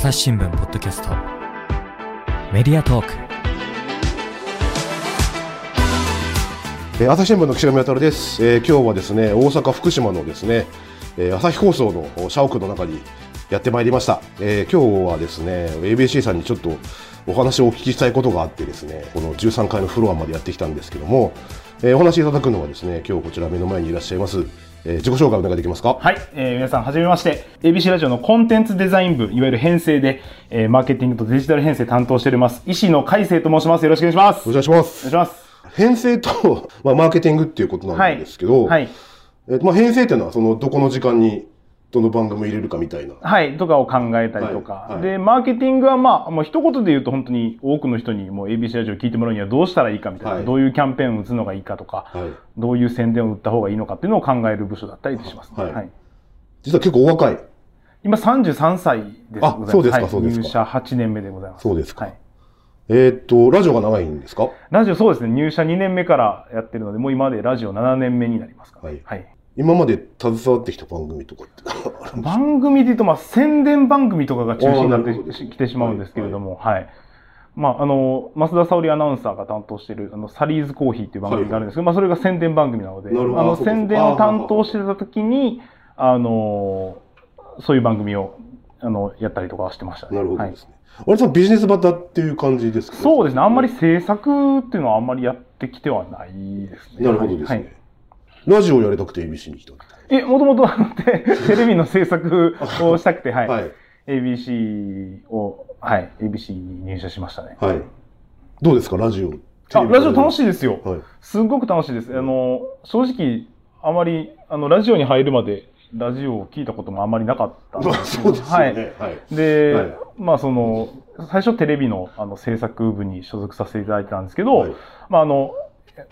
朝日新聞ポッドキャスト。メディアトーク。え朝日新聞の岸上渉です、えー今日はですね大阪福島のですね、えー朝日放送の社屋の中にやってまいりました、えー今日はですね ABC さんにちょっとお話をお聞きしたいことがあってですねこの13階のフロアまでやってきたんですけども、えーお話しいただくのはですね今日こちら目の前にいらっしゃいます、えー自己紹介お願いできますか？はい、えー皆さんはじめまして。ABC ラジオのコンテンツデザイン部、いわゆる編成で、えーマーケティングとデジタル編成担当しております。石野海生と申します。よろしくお願いします。お願いしまお願いすします。編成と、まあ、マーケティングっていうことなんですけど、はい。えーとまあ、編成っていうのはそのどこの時間にどの番組入れるかみたいな。はい、とかを考えたりとか。はいはい。で、マーケティングはまあ、もう一言で言うと本当に多くの人にもう ABC ラジオを聞いてもらうにはどうしたらいいかみたいな、はい。どういうキャンペーンを打つのがいいかとか、はい。どういう宣伝を打った方がいいのかっていうのを考える部署だったりします。はい。実は結構お若い。今33歳です。あそうですかはいそうですか。入社8年目でございます。そうですか。はい。えーっとラジオが長いんですか？ラジオそうですね、入社2年目からやってるので、もう今までラジオ7年目になりますから、はい。はい。今まで携わってきた番組とかって 番組で言うと、まあ、宣伝番組とかが中心になってきてしまうんですけれども、はい。まあ、あの、増田沙織アナウンサーが担当している、あの、サリーズコーヒーっていう番組があるんですけど、まあ、それが宣伝番組なので、あの、宣伝を担当してた時に、あの、そういう番組を、あの、やったりとかはしてましたね。はいなるほどですね。あれさんビジネスバタっていう感じですか？そうですね。あんまり制作っていうのはあんまりやってきてはないですね。なるほどですね。はいラジオをやりたくて ABC に来た。え、もともとテテレビの制作をしたくて、はい。はい。ABC を、はい、ABC に入社しましたね。はい。どうですか？ラジオ。あ、ラジオ楽い。しいですよ。はい。すっごく楽しいです。あの、正直、あまり、あの、ラジオに入るまで、ラジオを聞いたこともあまりなかったんまあですですよはい。ね。はい。で、はいまあその、最初テレビのあの制作部に所属させていただいてたんですけど、はいまああの、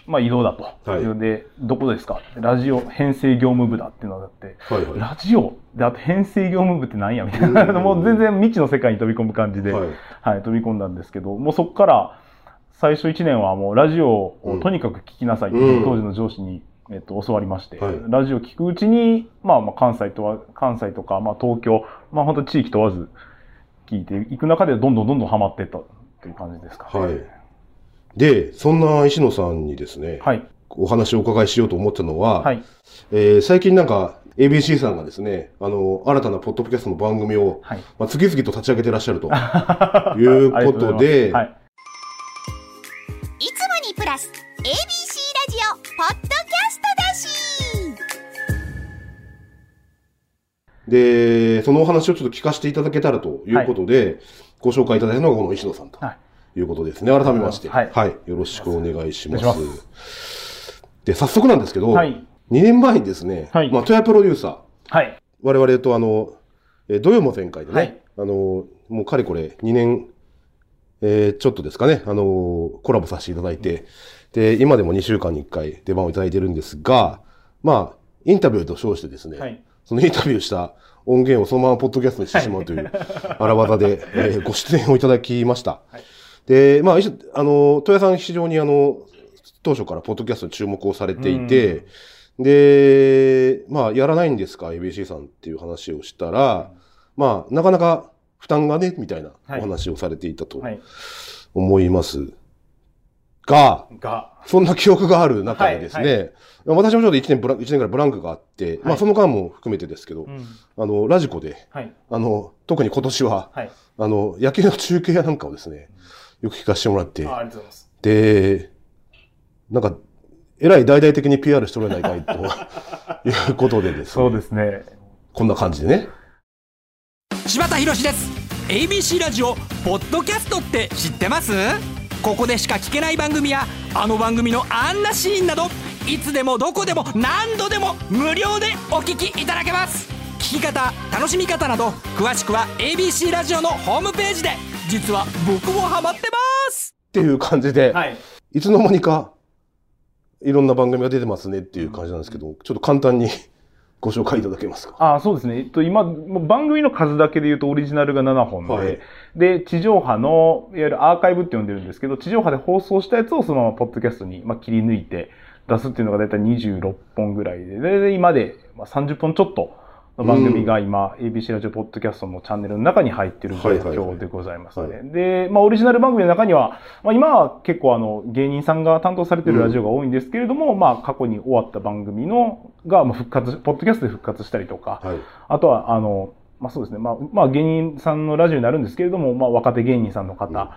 まあ移動だと。はい。で、どこですか？ラジオ編成業務部だっていうのがあって、はいはい。ラジオ？で、あと編成業務部って何やみたいな、うん。もう全然未知の世界に飛び込む感じで、はい。はい、飛び込んだんですけど、もうそこから最初1年はもうラジオをとにかく聞きなさいっていううん。当時の上司に、えっと、教わりまして、はい。ラジオ聞くうちに、まあ、まあ関西とは、関西とか、まあ、東京、まあ本当地域問わず聞いていく中でどんどんどんどんハマっていったという感じですかね。はい。で、そんな石野さんにですね、はい。お話をお伺いしようと思ったのは、はい。えー最近なんか ABC さんがですね、あの、新たなポッドキャストの番組を、はい。まあ、次々と立ち上げてらっしゃると。いうありがとではい。いつもにプラス ABC ラジオポッドキャストだしで、そのお話をちょっと聞かせていただけたらということで、ご紹介いただいたのがこの石野さんとはいいうことですね。改めまして、はいよろしくお願いします。で、早速なんですけど、はい。2年前にですね、はいまあ、トヤプロデューサー、はい。我々とあの、えー土曜も前回でね、はいあの、もうかれこれ2年、えーちょっとですかね、あの、コラボさせていただいて、で、今でも2週間に1回出番をいただいてるんですが、まあ、インタビューと称してですね、はい。そのインタビューした音源をそのままポッドキャストにしてしまうという荒技で、えーご出演をいただきました。はいで、まあ、あの、豊谷さん非常にあの、当初からポッドキャストに注目をされていて、で、まあ、やらないんですか、ABC さんっていう話をしたら、まあ、なかなか負担がね、みたいなはいお話をされていたとはい。思います。が、が、そんな記憶がある中でですね、はい私もちょっと1年ブラン、一年ぐらいブランクがあって、まあその間も含めてですけど、うん。あの、ラジコで、はい。あの、特に今年は、はい。あの、野球の中継やなんかをですね、よく聞かせてもらって、あありがとうございます。で、なんか、えらい大々的に PR しておれないかいと いうことでですね、そうですね。こんな感じでね。柴田博です ABC ラジオポッドキャストって知ってます？ここでしか聞けない番組やあの番組のあんなシーンなどいつでもどこでも何度でも無料でお聞きいただけます聞き方楽しみ方など詳しくは ABC ラジオのホームページで実は僕もハマってますっていう感じで、はい。いつの間にか、いろんな番組が出てますねっていう感じなんですけど、ちょっと簡単に ご紹介いただけますか？あそうですね。えっと、今、番組の数だけで言うとオリジナルが7本で、はいで、地上波の、いわゆるアーカイブって呼んでるんですけど、地上波で放送したやつをそのままポッドキャストに、まあ、切り抜いて出すっていうのがだいたい26本ぐらいで、でで今で、まあ、30本ちょっとの番組が今、ABC ラジオポッドキャストのチャンネルの中に入っている状況でございますはね。で、まあ、オリジナル番組の中には、まあ、今は結構あの、芸人さんが担当されているラジオが多いんですけれども、まあ、過去に終わった番組の、が、まあ、復活、ポッドキャストで復活したりとか、はい。あとは、あの、まあそうですね、まあ、まあ芸人さんのラジオになるんですけれども、まあ若手芸人さんの方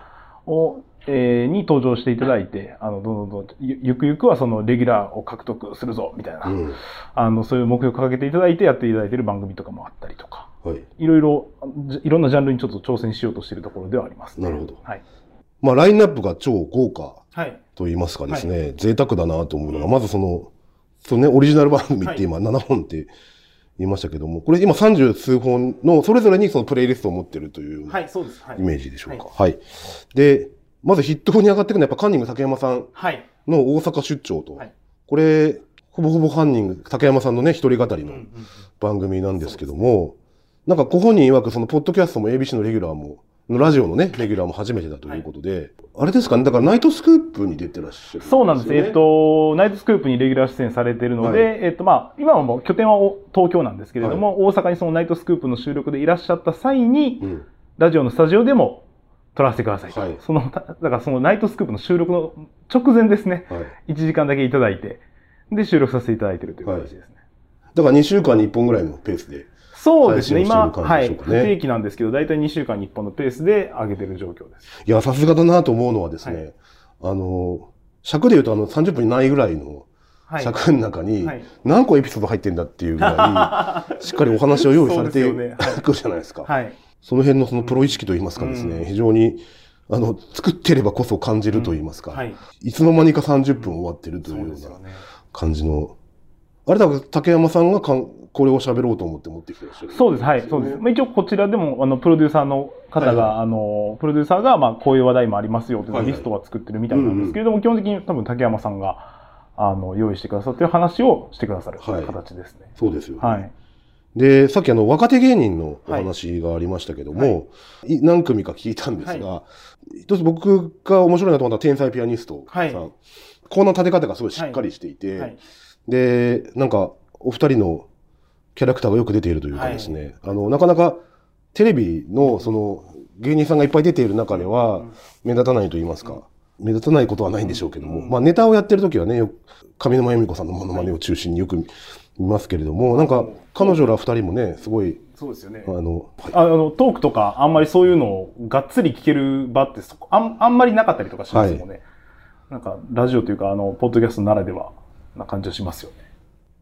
を、えーに登場していただいて、あの、どんどんどんゆゆくゆくはそのレギュラーを獲得するぞ、みたいな、うん。あの、そういう目標を掲げていただいてやっていただいている番組とかもあったりとか、はい。いろいろ、じいろんなジャンルにちょっと挑戦しようとしているところではあります、なるほどはい。まあ、ラインナップが超豪華はい。と言いますかですね、贅沢だなと思うのが、まずその、そのね、オリジナル番組って今7本って言いましたけども、これ今30数本の、それぞれにそのプレイリストを持ってるというようなはい、そうです。はいイ。メージでしょうか？はい。で、まずヒットに上がっていくのはやっぱカンニング竹山さんはい。の大阪出張と、はいこれ、ほぼほぼカンニング竹山さんのね、一人語りの番組なんですけども、なんかご本人曰くそのポッドキャストも ABC のレギュラーも、ラジオのね、レギュラーも初めてだということで、あれですかね、だからナイトスクープに出てらっしゃる、そうなんです。えっ、と、ナイトスクープにレギュラー出演されているので、はいえっ、と、まあ、今はもう拠点はお東京なんですけれども、大阪にそのナイトスクープの収録でいらっしゃった際に、うん。ラジオのスタジオでも撮らせてくださいと。はいその、ただからそのナイトスクープの収録の直前ですね、はい。1時間だけいただいて、で、収録させていただいているという形ですね。だから2週間に1本ぐらいのペースで。そうですね、今、はい、不定期なんですけど、大体2週間に1本のペースで上げてる状況です。いや、さすがだなと思うのはですね、あの、尺で言うとあの30分にないぐらいのはい。尺の中にはい何個エピソード入ってんだっていうぐらい、しっかりお話を用意されてくるじゃないですか。はい。その辺のそのプロ意識といいますかですね、うん非常に、あの、作ってればこそ感じるといいますか、はい。いつの間にか30分終わってるとそいううような。感じの、あれだ竹山さんがかんこれを喋ろうと思って持ってきてらっしゃる。そうです、はい、そうです。まあ、一応こちらでも、あの、プロデューサーの方が、はいあの、プロデューサーが、まあ、こういう話題もありますよというはいはい。リストは作ってるみたいなんですけれども、基本的に多分竹山さんが、あの、用意してくださってる話をしてくださるはい。形ですね。そうですよ、ね。はい。で、さっきあの、若手芸人のお話がありましたけども、い。何組か聞いたんですが、一つ僕が面白いなと思った天才ピアニストさん、はい。コーナー立て方がすごいしっかりしていて、はい。で、なんか、お二人のキャラクターがよく出ているというかですね、あの、なかなかテレビの、その、芸人さんがいっぱい出ている中では、目立たないと言いますか、目立たないことはないんでしょうけども、まあネタをやってる時はね、よく上沼恵美子さんのモノマネを中心によく見ますけれども、なんか、彼女ら二人もね、すごい、そうですよね。あ。の、はいあの、トークとか、あんまりそういうのをがっつり聞ける場ってそこ、あんあんまりなかったりとかしますもんね。なんか、ラジオというか、あの、ポッドキャストならではな感じがしますよね。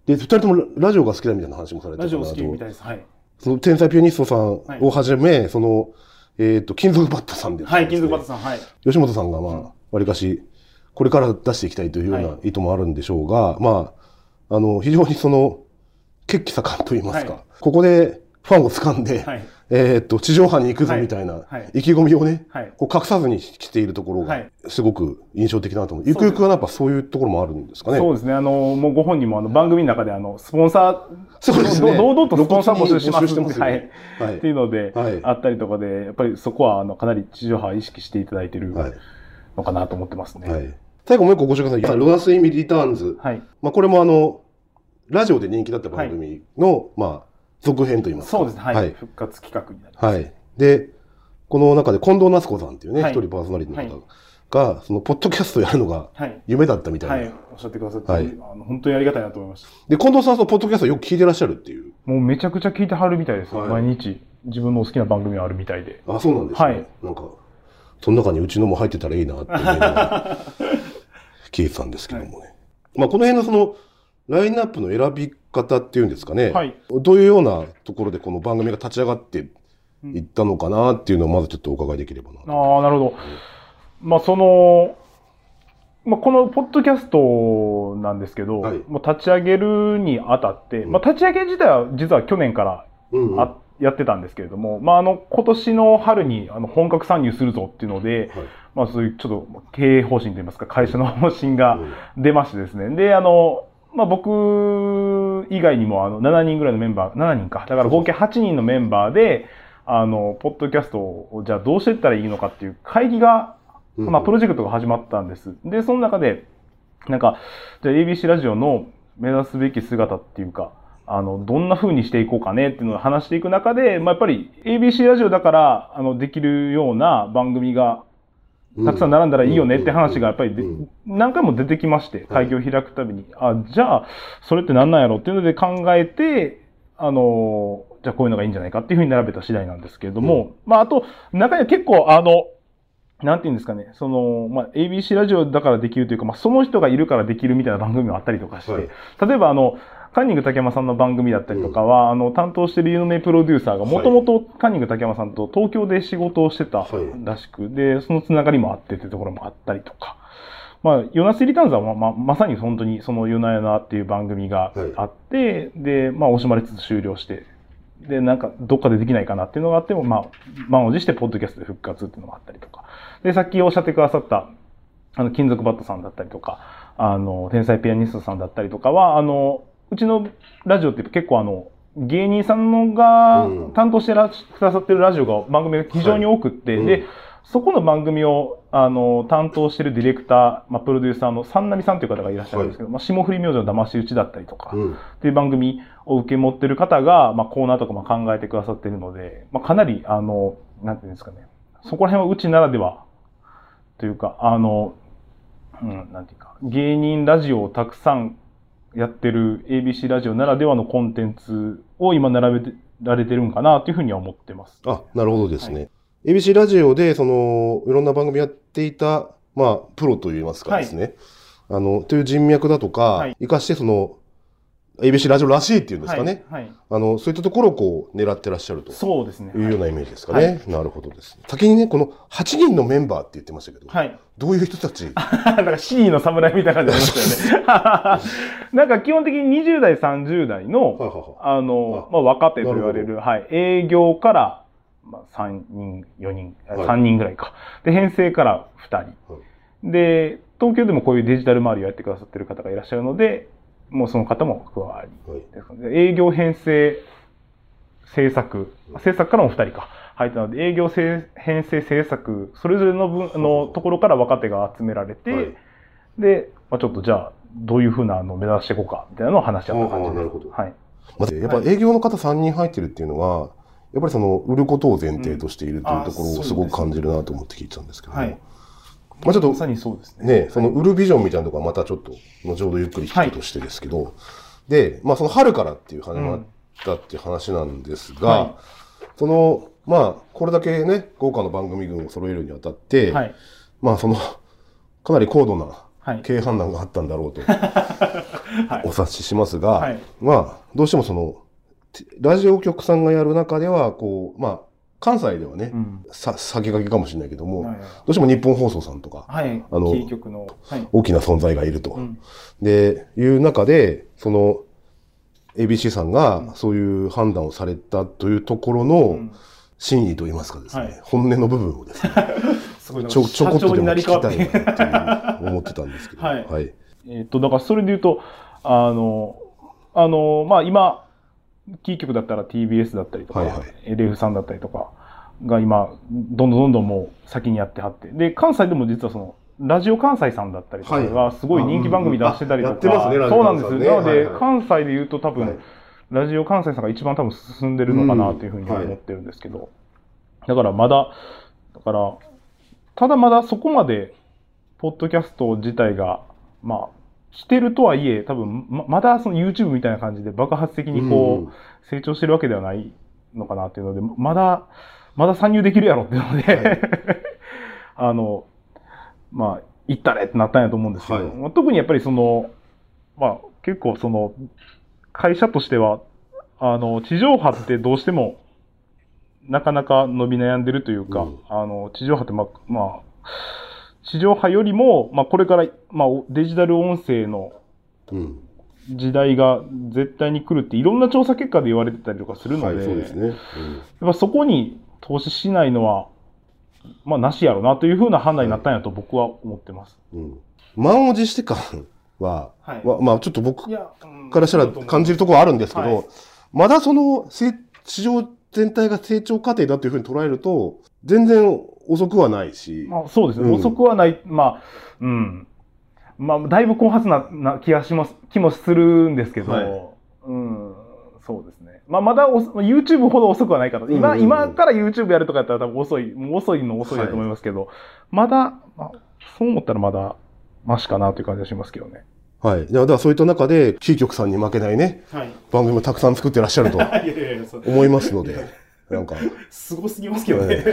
で、二人ともラジオが好きだみたいな話もされてたラジオ好きみたいです。はい。その天才ピアニストさんをはじめ、その、えっ、と、金属バットさんです。ねはい、金属バットさん、はい。吉本さんがまあ、わりかし、これから出していきたいというようはな意図もあるんでしょうが、まあ、あの、非常にその、血気盛んと言いますか、はい。ここでファンを掴んで、はい。えーっと、地上波に行くぞはいみたいなはい意気込みをね、はい。こう隠さずにしているところがはい、すごく印象的だなと思う。ゆくゆくはやっぱそういうところもあるんですかね。そうですね。あの、もうご本人もあの番組の中であの、スポンサー、そうですね堂々とスポンサー募集しますてますよはい。ねはいっていうので、はいあったりとかで、やっぱりそこはあの、かなり地上波を意識していただいてるはいのかなと思ってますね。はい。最後もう一個ご紹介ください。ロナス・イミ・リターンズ。はい。まあ、これもあの、ラジオで人気だった番組の、まあ、続編といいますか。そうですね。はい。はい。復活企画になります。はい。で、この中で近藤夏子さんっていうね、一、はい人パーソナリティのはい方が、その、ポッドキャストやるのがはい。夢だったみたいな。はい。おっしゃってくださって、はいあの本当にありがたいなと思いました。で、近藤さんはそのポッドキャストよく聞いてらっしゃるっていう。もうめちゃくちゃ聞いてはるみたいです毎日。自分の好きな番組があるみたいで。あ、そうなんですね。はいなんか、その中にうちのも入ってたらいいなって思いながら聞いてたんですけどもね。まあ、この辺のその、ラインナップの選び方っていうんですかね。はい。どういうようなところでこの番組が立ち上がっていったのかなっていうのをまずちょっとお伺いできればな。ああ、なるほど。まあ、その、まあ、このポッドキャストなんですけど、はいもう立ち上げるにあたって、まあ、立ち上げ自体は実は去年からうんうんあ、やってたんですけれども、まあ、あの、今年の春にあの本格参入するぞっていうので、はいまあ、そういうちょっと経営方針といいますか、会社の方針がうん出ましてですね。で、あの、まあ、僕以外にもあの7人ぐらいのメンバー、7人か。だから合計8人のメンバーで、あの、ポッドキャストをじゃあどうしていったらいいのかっていう会議が、うんまあ、プロジェクトが始まったんです。で、その中で、なんか、じゃあ ABC ラジオの目指すべき姿っていうか、あの、どんな風にしていこうかねっていうのを話していく中で、まあ、やっぱり ABC ラジオだから、あの、できるような番組がたくさん並んだらいいよねって話がやっぱり何回も出てきまして、会議を開くたびに、あ、じゃあ、それって何なんやろっていうので考えて、あの、じゃあこういうのがいいんじゃないかっていうふうに並べた次第なんですけれども、まあ、あと、中には結構、あの、なんていうんですかね、その、まあ、ABC ラジオだからできるというか、まあ、その人がいるからできるみたいな番組もあったりとかして、はい。例えばあの、カンニング竹山さんの番組だったりとかは、あの、担当している有名プロデューサーが、もともとカンニング竹山さんと東京で仕事をしてたはいらしく、で、そのつながりもあってというところもあったりとか、まあ、ヨナスリターンズはま、ま、まさに本当にそのヨナヨナっていう番組があって、で、まあ、惜しまれつつ終了して、で、なんか、どっかでできないかなっていうのがあっても、まあ、満を持して、ポッドキャストで復活っていうのがあったりとか。で、さっきおっしゃってくださった、あの、金属バットさんだったりとか、あの、天才ピアニストさんだったりとかは、あの、うちのラジオって結構あの、芸人さんのがうん。担当してらっくださってるラジオが、番組が非常に多くって、はいうん。で、そこの番組を、あの、担当してるディレクター、まあ、プロデューサーの三波さんという方がいらっしゃるんですけど、まあ、霜降り明星の騙し討ちだったりとか、うん。っていう番組を受け持ってる方が、まあ、コーナーとかも考えてくださってるので、まあ、かなり、あの、なんていうんですかね、そこら辺はうちならでは、というか、あの、うん、なんていうか、芸人ラジオをたくさんやってる ABC ラジオならではのコンテンツを今並べてられてるんかなというふうには思ってます。あ、なるほどですね。ABC ラジオで、その、いろんな番組やっていた、まあ、プロといいますかですね。あの、という人脈だとか、はい生かして、その、ABC ラジオらしいっていうんですかね。はい。はいあの、そういったところをこう、狙ってらっしゃるとそうですね。いうようなイメージですかね。なるほどですね。先にね、この8人のメンバーって言ってましたけど、はい。どういう人たち？なんかシーの侍みたいな感じしたよね。なんか基本的に20代、30代の、はいはいはいあの、まあ、若手と言われなる、はい、営業から、まあ、3人、4人、あはい3人ぐらいか。で、編成から2人。はいで、東京でもこういうデジタル周りをやってくださってる方がいらっしゃるので、もうその方も加わり。はいですので営業編成、制作、制作からも2人か。入ったので、営業制編成制作、それぞれの分のところから若手が集められて、はいで、まあ、ちょっとじゃあ、どういうふうなのを目指していこうか、みたいなのを話し合った感じです。ああなるほどはい。まず、やっぱ営業の方3人入ってるっていうのは、やっぱりその、売ることを前提としているというところをすごく感じるなと思って聞いてたんですけども、はい。まあちょっとまさにそうですね。ね、その売るビジョンみたいなところはまたちょっと、後ほどゆっくり聞くとしてですけど、で、まあその春からっていう始まったっていう話なんですが、はいその、まあ、これだけね、豪華な番組群を揃えるにあたって、はい。まあその、かなり高度なはい。経営判断があったんだろうと、はいお察ししますが、はいまあ、どうしてもその、てラジオ局さんがやる中では、こう、まあ、関西ではね、うん。さ先駆けかもしれないけども、はいどうしても日本放送さんとか、はい。あのの。はい。大きな存在がいると。うん。で、いう中で、その、ABC さんがそういう判断をされたというところのうん真意といいますかですね、はい本音の部分をですね、ちょ、かちょこっとでも聞きたいなり変わってなっていう思ってたんですけど、はいはい。えっと、だからそれで言うと、あの、あの、まあ今、キー局だったら TBS だったりとか、はいはい。LF さんだったりとかが今、どんどんどんどんもう先にやってはって。で、関西でも実はその、ラジオ関西さんだったりとかがすごい人気番組出してたりとか、あやってますねそうなんです。ねなので、はい。はい関西で言うと多分、はい。ラジオ関西さんが一番多分進んでるのかなというふうに思ってるんですけど、だからまだ、だから、ただまだそこまで、ポッドキャスト自体が、まあ、来てるとはいえ、多分ままだその YouTube みたいな感じで爆発的にこう、うん。成長してるわけではないのかなっていうので、まだ、まだ参入できるやろっていうので、はい。あの、まあ、行ったれってなったんやと思うんですけど、はい。まあ特にやっぱりその、まあ、結構その、会社としては、あの、地上波ってどうしても、なかなか伸び悩んでるというか、うん。あの、地上波ってまあ、まあ、地上波よりも、まあ、これから、まあ、おデジタル音声のうん。時代が絶対に来るっていろんな調査結果で言われてたりとかするので、はい、そうですね。やっぱそこに投資しないのは、まあ、なしやろなというふうな判断になったんやと僕は思ってます。うん。うん。満を持して感は、はいままあちょっと僕や、からしたら感じるところはあるんですけど、はいまだその成市場全体が成長過程だというふうに捉えると、全然遅くはないし、まあ、そうですね、うん遅くはない、まあ、うん。まあ、だいぶ後発なな気がします、気もするんですけど、はいうん。そうですね。まあ、まだお YouTube ほど遅くはないかと。今、うんうんうん今から YouTube やるとかやったら多分遅い、もう遅いの遅いだと思いますけど、まだ、まあ、そう思ったらまだ、マシかなという感じがしますけどね。はい。だからそういった中で、キー局さんに負けないね、はい。番組もたくさん作ってらっしゃると いやいやいや、そう思いますので、なんか、すごすぎますけどね。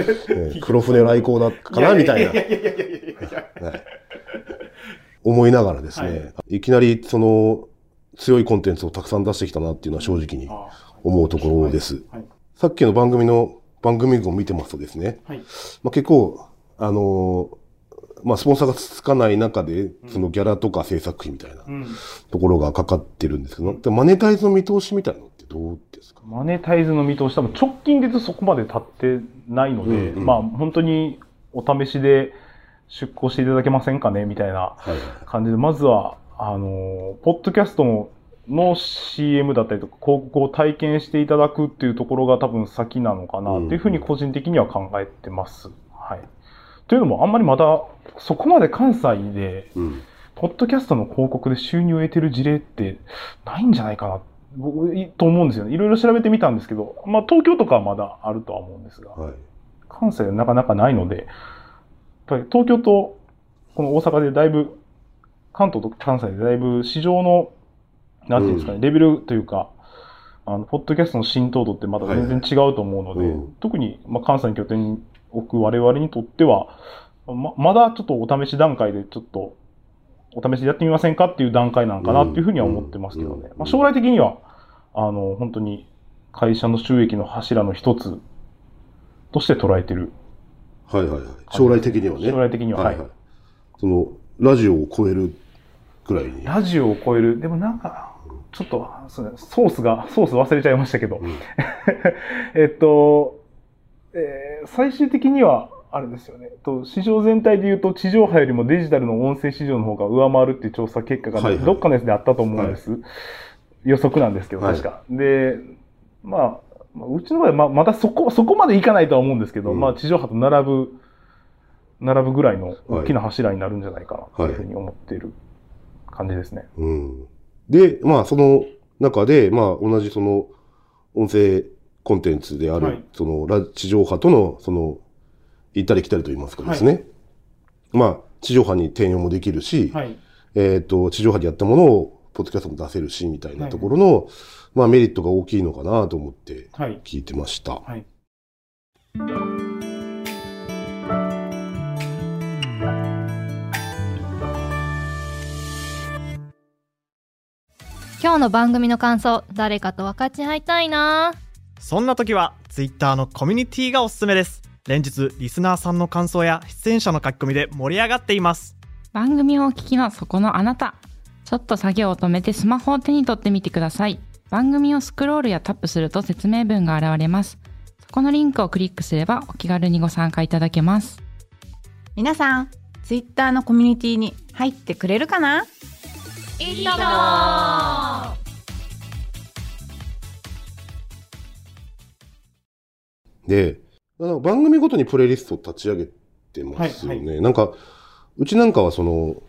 黒船来航だかなみたいな。いやいやいやいやいやいやはい思いながらですね、い、きなりその強いコンテンツをたくさん出してきたなっていうのは正直にあ思うところです。はい。さっきの番組の番組群を見てますとですね、はい。まあ、結構、あのーまあ、スポンサーがつかない中で、そのギャラとか制作費みたいなうん。ところがかかってるんですけど、でマネタイズの見通しみたいなのってどうですか？マネタイズの見通し、多分直近で言うとそこまで立ってないので、うんうんまあ本当にお試しで出向していただけませんかねみたいなはいはい。感じで、まずは、あの、ポッドキャストのの CM だったりとか広告を体験していただくっていうところが多分先なのかなっていうふうに個人的には考えてます。はい。というのもあんまりまだそこまで関西でうん。ポッドキャストの広告で収入を得てる事例ってないんじゃないかな、僕、いと思うんですよね。いろいろ調べてみたんですけど、まあ東京とかはまだあるとは思うんですが、はい。関西ではなかなかないので、やっぱり東京とこの大阪でだいぶ、関東と関西でだいぶ市場の、なんていうんですかね、うレベルというか、あの、ポッドキャストの浸透度ってまだ全然違うと思うので、はいはいうん特に、まあ、関西に拠点に置く我々にとっては、ま、まだちょっとお試し段階でちょっと、お試しでやってみませんかっていう段階なのかなっていうふうには思ってますけどね。うんまあ、将来的には、あの、本当に会社の収益の柱の一つとして捉えてる。はいはいはい。将来的にはね。将来的には、はい。その、ラジオを超えるぐらいに。ラジオを超える。でもなんか、ちょっと、ソースが、ソース忘れちゃいましたけど、うん えっと、えー最終的には、あれですよね。えっと市場全体で言うと、地上波よりもデジタルの音声市場の方が上回るっていう調査結果が、はいはいどっかのやつであったと思うんです。予測なんですけど、はい確か。で、まあ、まあうちの場合はままだそこ、そこまでいかないとは思うんですけど、うんまあ地上波と並ぶ、並ぶぐらいの大きな柱になるんじゃないかなというふうに思っている感じですね。うん。で、まあ、その中で、まあ、同じその、音声コンテンツである、はいその、ラ地上波との、その、行ったり来たりと言いますかですね。まあ、地上波に転用もできるし、はい。えっ、と、地上波でやったものを、ポッドキャストも出せるし、みたいなところの、まあ、メリットが大きいのかなと思ってはい。聞いてました。はい。今日の番組の感想誰かと分かち合いたいなそんな時は Twitter のコミュニティがおすすめです連日リスナーさんの感想や出演者の書き込みで盛り上がっています番組をお聞きのそこのあなたちょっと作業を止めてスマホを手に取ってみてください。番組をスクロールやタップすると説明文が現れます。そこのリンクをクリックすればお気軽にご参加いただけます。皆さん、ツイッターのコミュニティに入ってくれるかな？いいとも。で、あの番組ごとにプレイリストを立ち上げてますよね。はいなんか、うちなんかはその、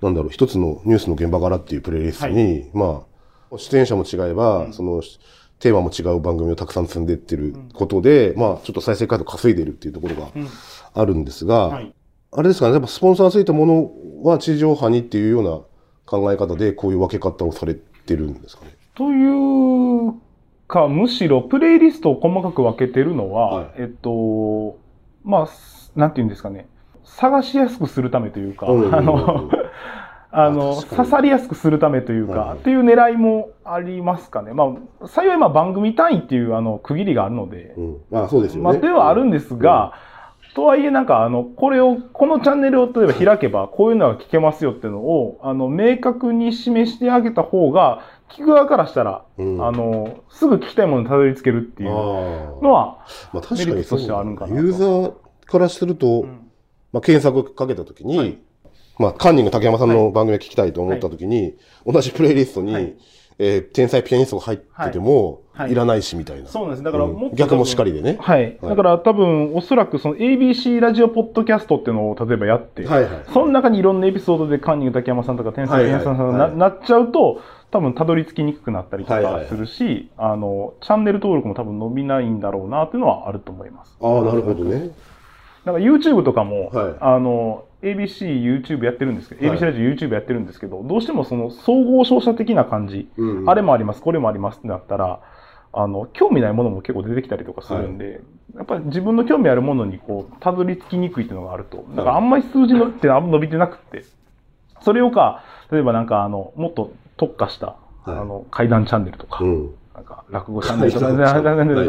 なんだろう、一つのニュースの現場からっていうプレイリストに、まあ、出演者も違えば、その、テーマも違う番組をたくさん積んでってることで、まあ、ちょっと再生回数稼いでるっていうところがうん。あるんですが、はい。あれですかね、やっぱスポンサーついたものは地上波にっていうような考え方で、こういう分け方をされてるんですかね？というか、むしろプレイリストを細かく分けてるのは、はい。えっと、まあ、すなんていうんですかね、探しやすくするためというか、うんうんうんあの、あの、刺さりやすくするためというか、っていう狙いもありますかね。まあ、幸いまあ番組単位っていうあの区切りがあるので、うん。まあ、そうですよね。まあ、ではあるんですが、とはいえなんかあの、これを、このチャンネルを例えば開けば、こういうのが聞けますよっていうのを、あの、明確に示してあげた方が、聞く側からしたら、うん、あの、すぐ聞きたいものにたどり着けるっていうあのは、まあ、確かにユーザーからすると、まあ、検索かけたときに、はいまあ、カンニング竹山さんの番組を聞きたいと思ったときに、同じプレイリストに、はいえー天才ピアニストが入ってても、はいい、らないしみたいな。そうなんです。だからうんも逆もしかりでね。はい。だから多分、おそらくその ABC ラジオポッドキャストっていうのを例えばやって、はいはい。その中にいろんなエピソードでカンニング竹山さんとか天才ピアニストさんがな,、はいはいはいなっちゃうと、多分たどり着きにくくなったりとはいはいはいかするし、あの、チャンネル登録も多分伸びないんだろうなっていうのはあると思います。ああ、なるほどね。だから YouTube とかも、はい。あの、ABC、YouTube やってるんですけど、はい。ABC ラジオ YouTube やってるんですけど、どうしてもその総合商社的な感じ、うんうん。あれもあります、これもありますってなったら、あの、興味ないものも結構出てきたりとかするんで、やっぱり自分の興味あるものにこう、たどり着きにくいっていうのがあると。だからあんまり数字のって伸びてなくって、それをか、例えばなんかあの、もっと特化した、あの、階段チャンネルとか、うん。なんか落語チャンネルと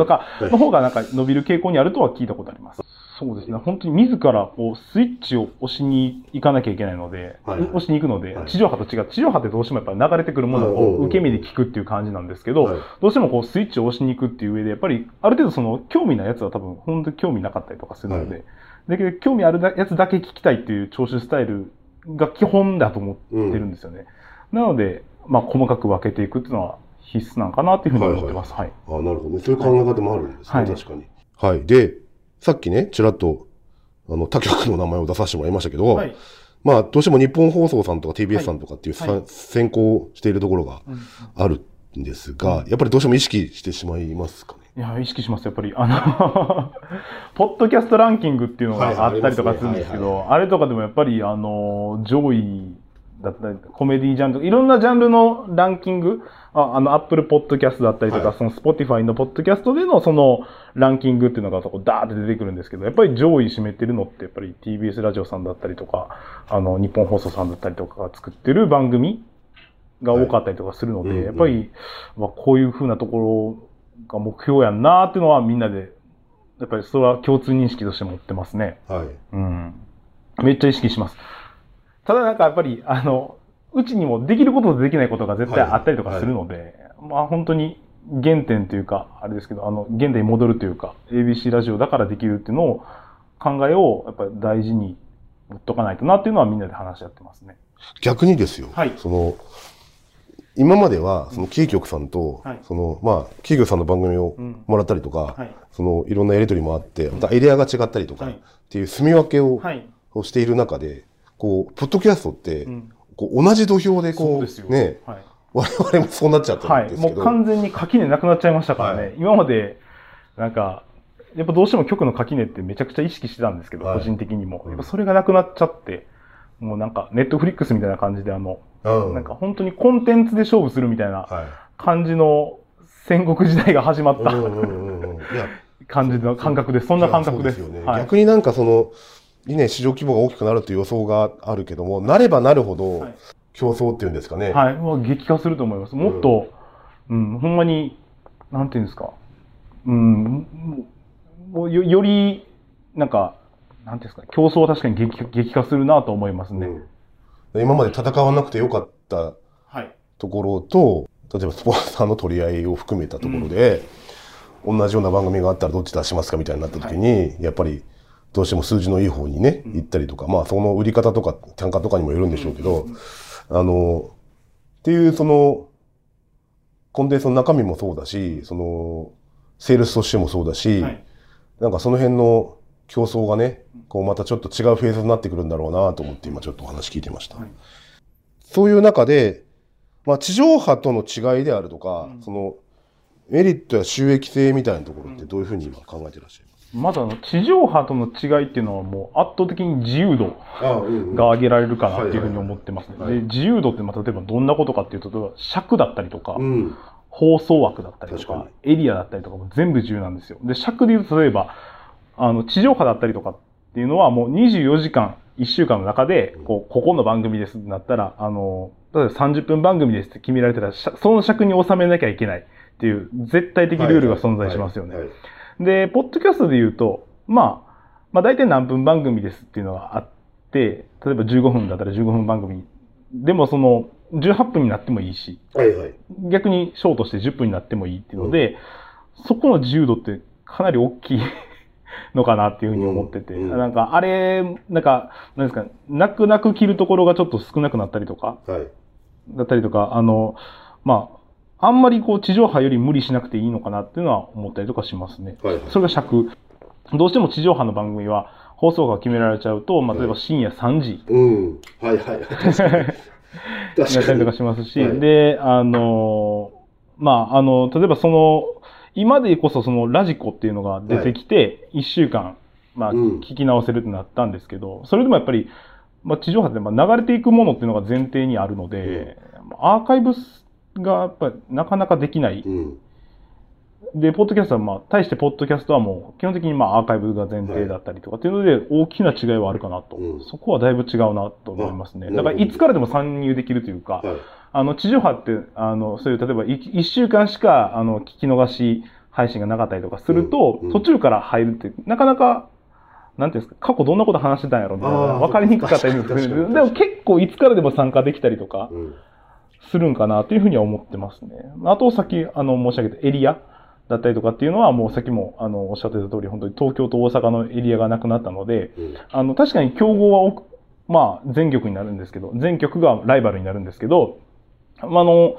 か、の方がなんか伸びる傾向にあるとは聞いたことあります。そうですね。本当に自らこうスイッチを押しに行かなきゃいけないので、はいはい押しに行くのでは、い地上波と違う。地上波ってどうしてもやっぱり流れてくるものうんうんうんを受け身で聞くっていう感じなんですけど、はいどうしてもこうスイッチを押しに行くっていう上で、やっぱりある程度その興味ないやつは多分本当に興味なかったりとかするので、はだけど興味あるやつだけ聞きたいっていう聴取スタイルが基本だと思ってるんですよね。なので、まあ細かく分けていくっていうのは必須なんかなっていうふうに思ってます。はい。ああ、なるほどね。そういう考え方もあるんですね、はい確かに。はい。で、さっきね、ちらっと、あの、他局の名前を出させてもらいましたけど、はい。まあ、どうしても日本放送さんとか TBS さんとかっていう、さはい先行しているところがうんあるんですが、やっぱりどうしても意識してしまいますかね？いや、意識します、やっぱり。あの、ポッドキャストランキングっていうのがあったりとかするんですけど、あれとかでもやっぱり、あの、上位だったり、コメディジャンル、いろんなジャンルのランキング、ああの、アップルポッドキャストだったりとか、はいそのスポティファイのポッドキャストでのそのランキングっていうのがそこダーって出てくるんですけど、やっぱり上位占めてるのって、やっぱり TBS ラジオさんだったりとか、あの、ニッポン放送さんだったりとかが作ってる番組が多かったりとかするので、はいうんうんやっぱり、まあ、こういう風なところが目標やんなーっていうのはみんなで、やっぱりそれは共通認識として持ってますね。はい。うん。めっちゃ意識します。ただなんかやっぱり、あの、うちにもできることとできないことが絶対あったりとかするので、まあ本当に原点というか、あれですけど、あの、現代に戻るというか、ABC ラジオだからできるっていうのを、考えをやっぱり大事に持っとかないとなっていうのはみんなで話し合ってますね。逆にですよ。はいその、今までは、その、キー局さんと、はいその、まあ、キー局さんの番組をうんもらったりとか、はい。その、いろんなやりとりもあって、またエリアが違ったりとか、はいっていう住み分けを、はい。をしている中で、こう、ポッドキャストって、うん。こう同じ土俵でこう、そうですよ。ね、はい。我々もそうなっちゃったはい。んですけど、もう完全に垣根なくなっちゃいましたからね。はい今まで、なんか、やっぱどうしても局の垣根ってめちゃくちゃ意識してたんですけど、はい個人的にも。うんやっぱそれがなくなっちゃって、もうなんか、ネットフリックスみたいな感じで、あの、うんなんか本当にコンテンツで勝負するみたいなはい。感じの戦国時代が始まった 感じの感覚です。そんな感覚です。いやそうよね。はい。逆になんかその、ね、市場規模が大きくなるという予想があるけども、なればなるほどはい、競争っていうんですかね。はい。もう激化すると思います。もっと、うん、ほんまに、なんていうんですか。うん、もうよより、なんか、なんていうんですか、競争は確かに激激化するなと思いますね。うん今まで戦わなくてよかったはい。ところと、例えばスポンサーの取り合いを含めたところで、同じような番組があったらどっち出しますかみたいになった時に、やっぱりどうしても数字のいい方にね、行ったりとか、まあその売り方とか単価とかにもよるんでしょうけど、あの、っていうその、コンテンツの中身もそうだし、その、セールスとしてもそうだし、はい。なんかその辺の競争がね、こうまたちょっと違うフェーズになってくるんだろうなと思って今ちょっとお話聞いてました。はい。そういう中で、まあ地上波との違いであるとか、うん。そのメリットや収益性みたいなところってどういうふうに今考えてらっしゃいまずあの、地上波との違いっていうのはもう圧倒的に自由度が上げられるかなっていうふうに思ってますね。はいはいはいで、自由度ってまあ例えばどんなことかっていうと、例えば尺だったりとか、うん。放送枠だったりとかエリアだったりとかも全部自由なんですよ。で、尺で言うと、例えば、あの、地上波だったりとかっていうのはもう24時間、1週間の中で、こう、ここの番組ですってなったら、あの、例えば30分番組ですって決められたら、その尺に収めなきゃいけないっていう絶対的ルールが存在しますよねはい。はいで、ポッドキャストで言うと、まあ、まあ大体何分番組ですっていうのがあって、例えば15分だったら15分番組。でもその、18分になってもいいし、はいはい。逆にショートして10分になってもいいっていうので、そこの自由度ってかなり大きい のかなっていうふうに思ってて、うんうんなんかあれ、なんか、なんですか、泣く泣く切るところがちょっと少なくなったりとか、はい。だったりとか、あの、まあ、あんまりこう地上波より無理しなくていいのかなっていうのは思ったりとかしますね。はい。それが尺。どうしても地上波の番組は放送が決められちゃうと、まあ、例えば深夜3時うん。はいはい。確かに。やったりとかしますし、はいで、あの、まあ、あの、例えばその、今でこそそのラジコっていうのが出てきて、1週間、まあ、うん聞き直せるってなったんですけど、それでもやっぱり、まあ、地上波ってまあ流れていくものっていうのが前提にあるので、アーカイブがやっぱりなかなかできない。うん。で、ポッドキャストはまあ、対してポッドキャストはもう、基本的にまあ、アーカイブが前提だったりとかっていうので、大きな違いはあるかなと。うんそこはだいぶ違うなと思いますね。あだから、いつからでも参入できるというか、はい。あの、地上波って、あの、そういう、例えば、い一週間しか、あの、聞き逃し配信がなかったりとかすると、途中から入るって、なかなか、なんていうんですか、過去どんなこと話してたんやろみたいな、分かりにくかったりするんでも結構いつからでも参加できたりとかうん。するんかなというふうには思ってますね。あと、さっき、あの、申し上げたエリアだったりとかっていうのは、もうさっきも、あの、おっしゃってた通り、本当に東京と大阪のエリアがなくなったので、うん。あの、確かに競合はまあ、全局になるんですけど、全局がライバルになるんですけど、まあ、あの、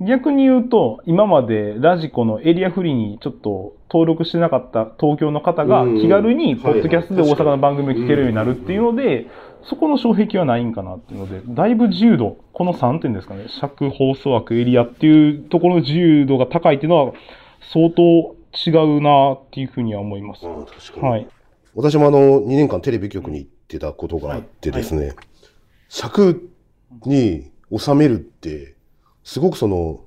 逆に言うと、今までラジコのエリアフリーにちょっと登録してなかった東京の方がうん気軽にポッドキャストではい大阪の番組を聞けるようになるっていうので、そこの障壁はないんかなっていうので、だいぶ自由度、この3点ですかね、尺、放送枠、エリアっていうところの自由度が高いっていうのは、相当違うなっていうふうには思います。ああ、確かに。はい。私もあの、2年間テレビ局に行ってたことがあってですね、尺に収めるって、すごくその、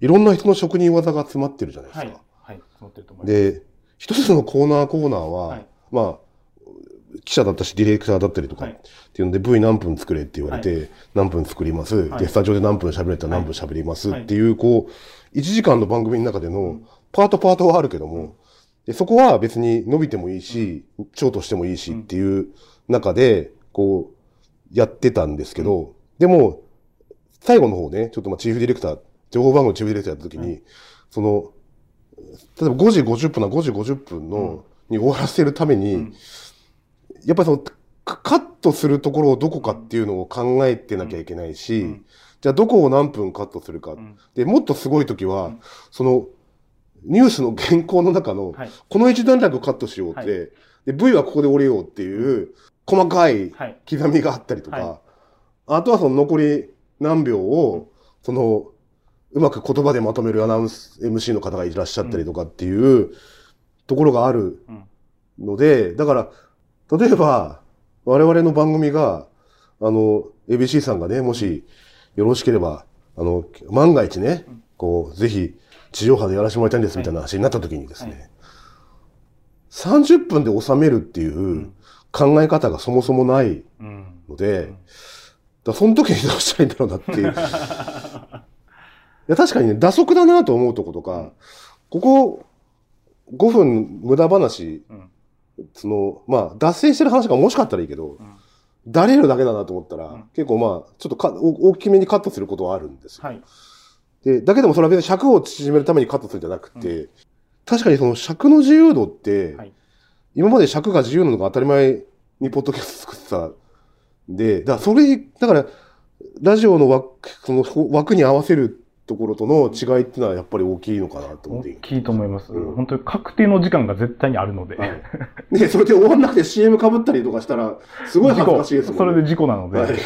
いろんな人の職人技が詰まってるじゃないですか。はい。はい。そうってると思います。で、一つのコーナーコーナーは、はいまあ、記者だったし、ディレクターだったりとか、はい。っていうので、V 何分作れって言われて、何分作ります、はい。で、スタジオで何分喋れたら何分喋ります、はい。っていう、こう、1時間の番組の中での、パートパートはあるけども、でそこは別に伸びてもいいし、ショートしてもいいしっていう中で、こう、やってたんですけど、でも、最後の方ね、ちょっとまあチーフディレクター、情報番組チーフディレクターやった時に、その、例えば5時50分な5時50分の、に終わらせるために、んやっぱりその、カカットするところをどこかっていうのを考えてなきゃいけないし、うん。じゃあどこを何分カットするか。ん。で、もっとすごい時は、その、ニュースの原稿の中の、はい。この一段落カットしようって、はい。で、V はここで折れようっていう、細かいはい。刻みがあったりとか、はい。あとはその残り何秒を、その、うまく言葉でまとめるアナウンス、MC の方がいらっしゃったりとかっていうところがあるうん。ので、だから、例えば、我々の番組が、あの、ABC さんがね、もしよろしければ、あの、万が一ね、こう、ぜひ、地上波でやらせてもらいたいんですみたいな話になった時にですね、30分で収めるっていう考え方がそもそもないうん。ので、だその時にどうしたらいいんだろうなっていう。いや確かにね、打足だなと思うとことか、ここ5分無駄話、うんその、まあ、脱線してる話がもしかったらいいけど、だれるだけだなと思ったら、ん。結構まあ、ちょっとかお大きめにカットすることはあるんですよ。はい。で、だけどもそれは別に尺を縮めるためにカットするんじゃなくて、確かにその尺の自由度って、はい。今まで尺が自由なのが当たり前にポッドキャスト作ってた。んで、だからそれ、だから、ラジオの枠、その枠に合わせるところとの違いっていうのはやっぱり大きいのかなと思って。大きいと思います。うん本当に確定の時間が絶対にあるので。はいね、それで終わんなくて CM 被ったりとかしたら、すごい恥ずかしいですもんそれで事故なので、ははいい。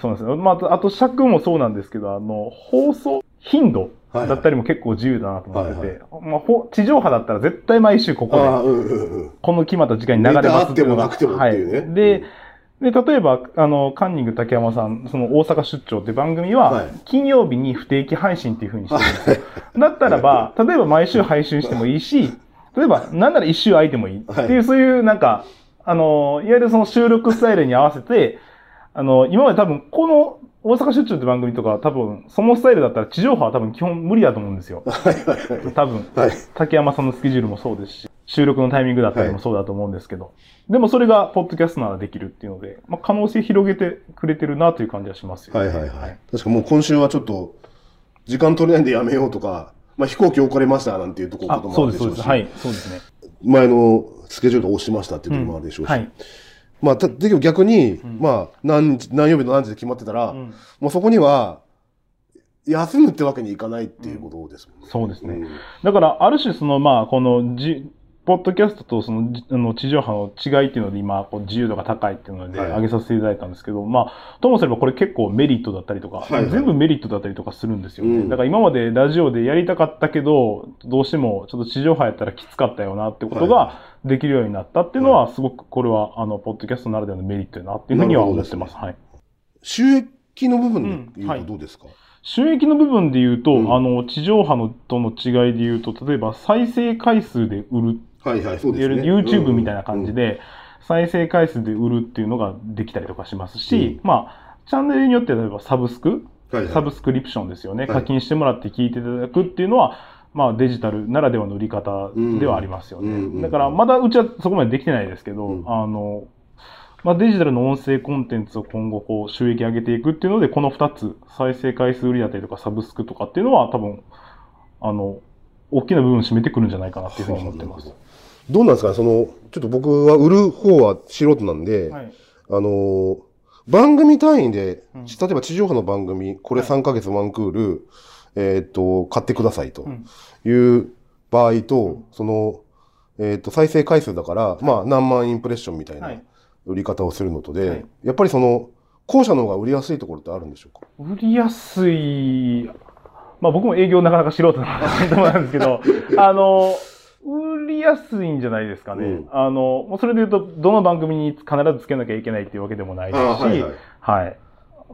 そうなんですよ。まああと、尺もそうなんですけど、あの、放送頻度だったりも結構自由だなと思ってて、はいまあ、ほ地上波だったら絶対毎週ここで、うんうんうん。この決まった時間に流れますっていうのが。ねはい。で、で、例えば、あの、カンニング竹山さん、その大阪出張って番組は、はい。金曜日に不定期配信っていう風にしてるんですよ。だったらば、例えば毎週配信してもいいし、例えば、なんなら一週空いてもいいっていう、そういうなんか、あの、いわゆるその収録スタイルに合わせて、あの、今まで多分、この大阪出張って番組とか多分、そのスタイルだったら地上波は多分基本無理だと思うんですよ。多分、はい。竹山さんのスケジュールもそうですし、収録のタイミングだったりもそうだと思うんですけど、でもそれがポッドキャストならできるっていうので、まあ、可能性広げてくれてるなという感じはしますよ、ね。はいはいはい。確かもう今週はちょっと、時間取れないんでやめようとか、まあ飛行機遅れましたなんていうところもそうです、あるでしょうし、そうです。はい、そうですね。前のスケジュールを押しましたっていうところもあるでしょうし、はい。まあ、ただけど逆に、んまあ、何時、何曜日の何時で決まってたら、うんもうそこには、休むってわけにいかないっていうことですもんね。そうですね。うんだから、ある種、その、まあ、このじ、ポッドキャストとそのじあの地上波の違いっていうので、今、こう自由度が高いっていうので、はい。上げさせていただいたんですけど、まあ、ともすればこれ結構メリットだったりとか、はいはい。全部メリットだったりとかするんですよね。うん。だから今までラジオでやりたかったけど、どうしてもちょっと地上波やったらきつかったよなってことができるようになったっていうのは、すごくこれは、あの、ポッドキャストならではのメリットやなっていうふうには思ってます。はい。収益の部分で言うとどうですか、収益の部分で言うと、うん。あの、地上波のとの違いで言うと、例えば再生回数で売るはいはい、そうですね。YouTube みたいな感じで、再生回数で売るっていうのができたりとかしますし、まあ、チャンネルによって例えばサブスク、うん、はいはいサブスクリプションですよね。はい課金してもらって聞いていただくっていうのは、まあデジタルならではの売り方ではありますよね。うんうんうんだからまだうちはそこまでできてないですけど、うんあの、まあデジタルの音声コンテンツを今後こう収益上げていくっていうので、この2つ、再生回数売りだったりとかサブスクとかっていうのは多分、あの、大きな部分を占めてくるんじゃないかなっていうふうに思ってます。どうなんですか？ねその、ちょっと僕は売る方は素人なんで、はい。あのー番組単位で、うん。例えば地上波の番組、これ3ヶ月ワンクール、えーっと、買ってくださいとうん。いう場合と、その、えーっと、再生回数だから、まあ何万インプレッションみたいはない。売り方をするのとで、はい。やっぱりその、後者の方が売りやすいところってあるんでしょうか？売りやすい、まあ僕も営業なかなか素人なんで すけど、あの、売りやすいんじゃないですかね。うんあの、もうそれで言うと、どの番組に必ずつけなきゃいけないっていうわけでもないですし、あはい、はいはい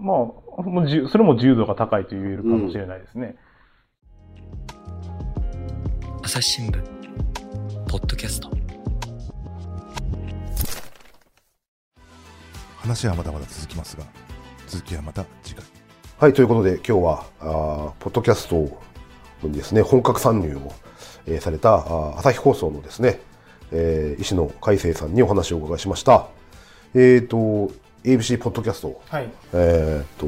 まあ、それも自由度が高いと言えるかもしれないですね。朝日新聞ポッドキャスト話はまだまだ続きますが続きはまた次回はい、ということで今日は、あーポッドキャストにですね、本格参入を、えーされた朝日放送のですね、えー石野海生さんにお話をお伺いしました。えっ、と、ABC ポッドキャスト、はい。えっ、と、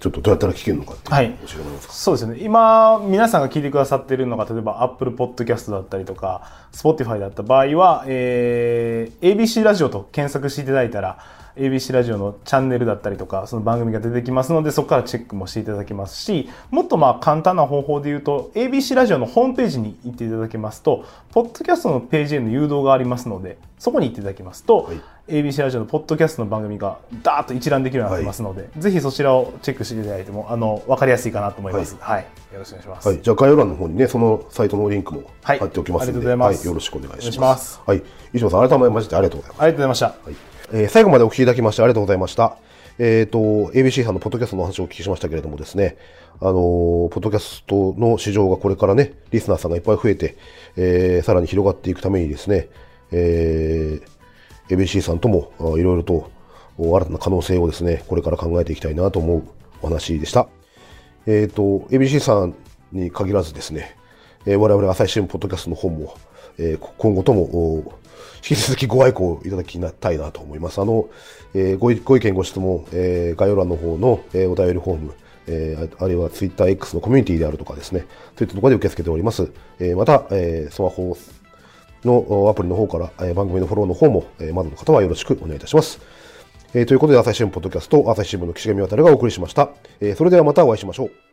ちょっとどうやったら聞けるのかっていうはい教えてもらえますか？そうですね。今、皆さんが聞いてくださっているのが、例えば Apple Podcast だったりとか、Spotify だった場合は、えー ABC ラジオと検索していただいたら、ABC ラジオのチャンネルだったりとか、その番組が出てきますので、そこからチェックもしていただけますし、もっとまあ簡単な方法で言うと、ABC ラジオのホームページに行っていただけますと、ポッドキャストのページへの誘導がありますので、そこに行っていただきますと、はい ABC ラジオのポッドキャストの番組がダーッと一覧できるようになってますので、ぜひそちらをチェックしていただいても、あの、わかりやすいかなと思います。はい。よろしくお願いします。はい、じゃあ概要欄の方にね、そのサイトのリンクもはい貼っておきますので、ありがとうございますよろしくお願いします。はい、石野さん、改めましてありがとうございます。ありがとうございました。えー最後までお聞きいただきましてありがとうございました。えっ、と、ABC さんのポッドキャストの話をお聞きしましたけれどもですね、あのーポッドキャストの市場がこれからね、リスナーさんがいっぱい増えて、えーさらに広がっていくためにですね、えー ABC さんともいろいろと新たな可能性をですね、これから考えていきたいなと思うお話でした。えっ、と、ABC さんに限らずですね、えー我々朝日新聞ポッドキャストの方も、えー今後とも引き続きご愛顧いただきたいなと思います。あの、えーご意ご意見ご質問、えー概要欄の方の、えーお便りフォーム、えーあるいは TwitterX のコミュニティであるとかですね、といったところで受け付けております。えーまた、えースマホのアプリの方から、えー番組のフォローの方も、えーまだの方はよろしくお願いいたします。えーということで、朝日新聞ポッドキャスト、朝日新聞の岸上渡がお送りしました。えーそれではまたお会いしましょう。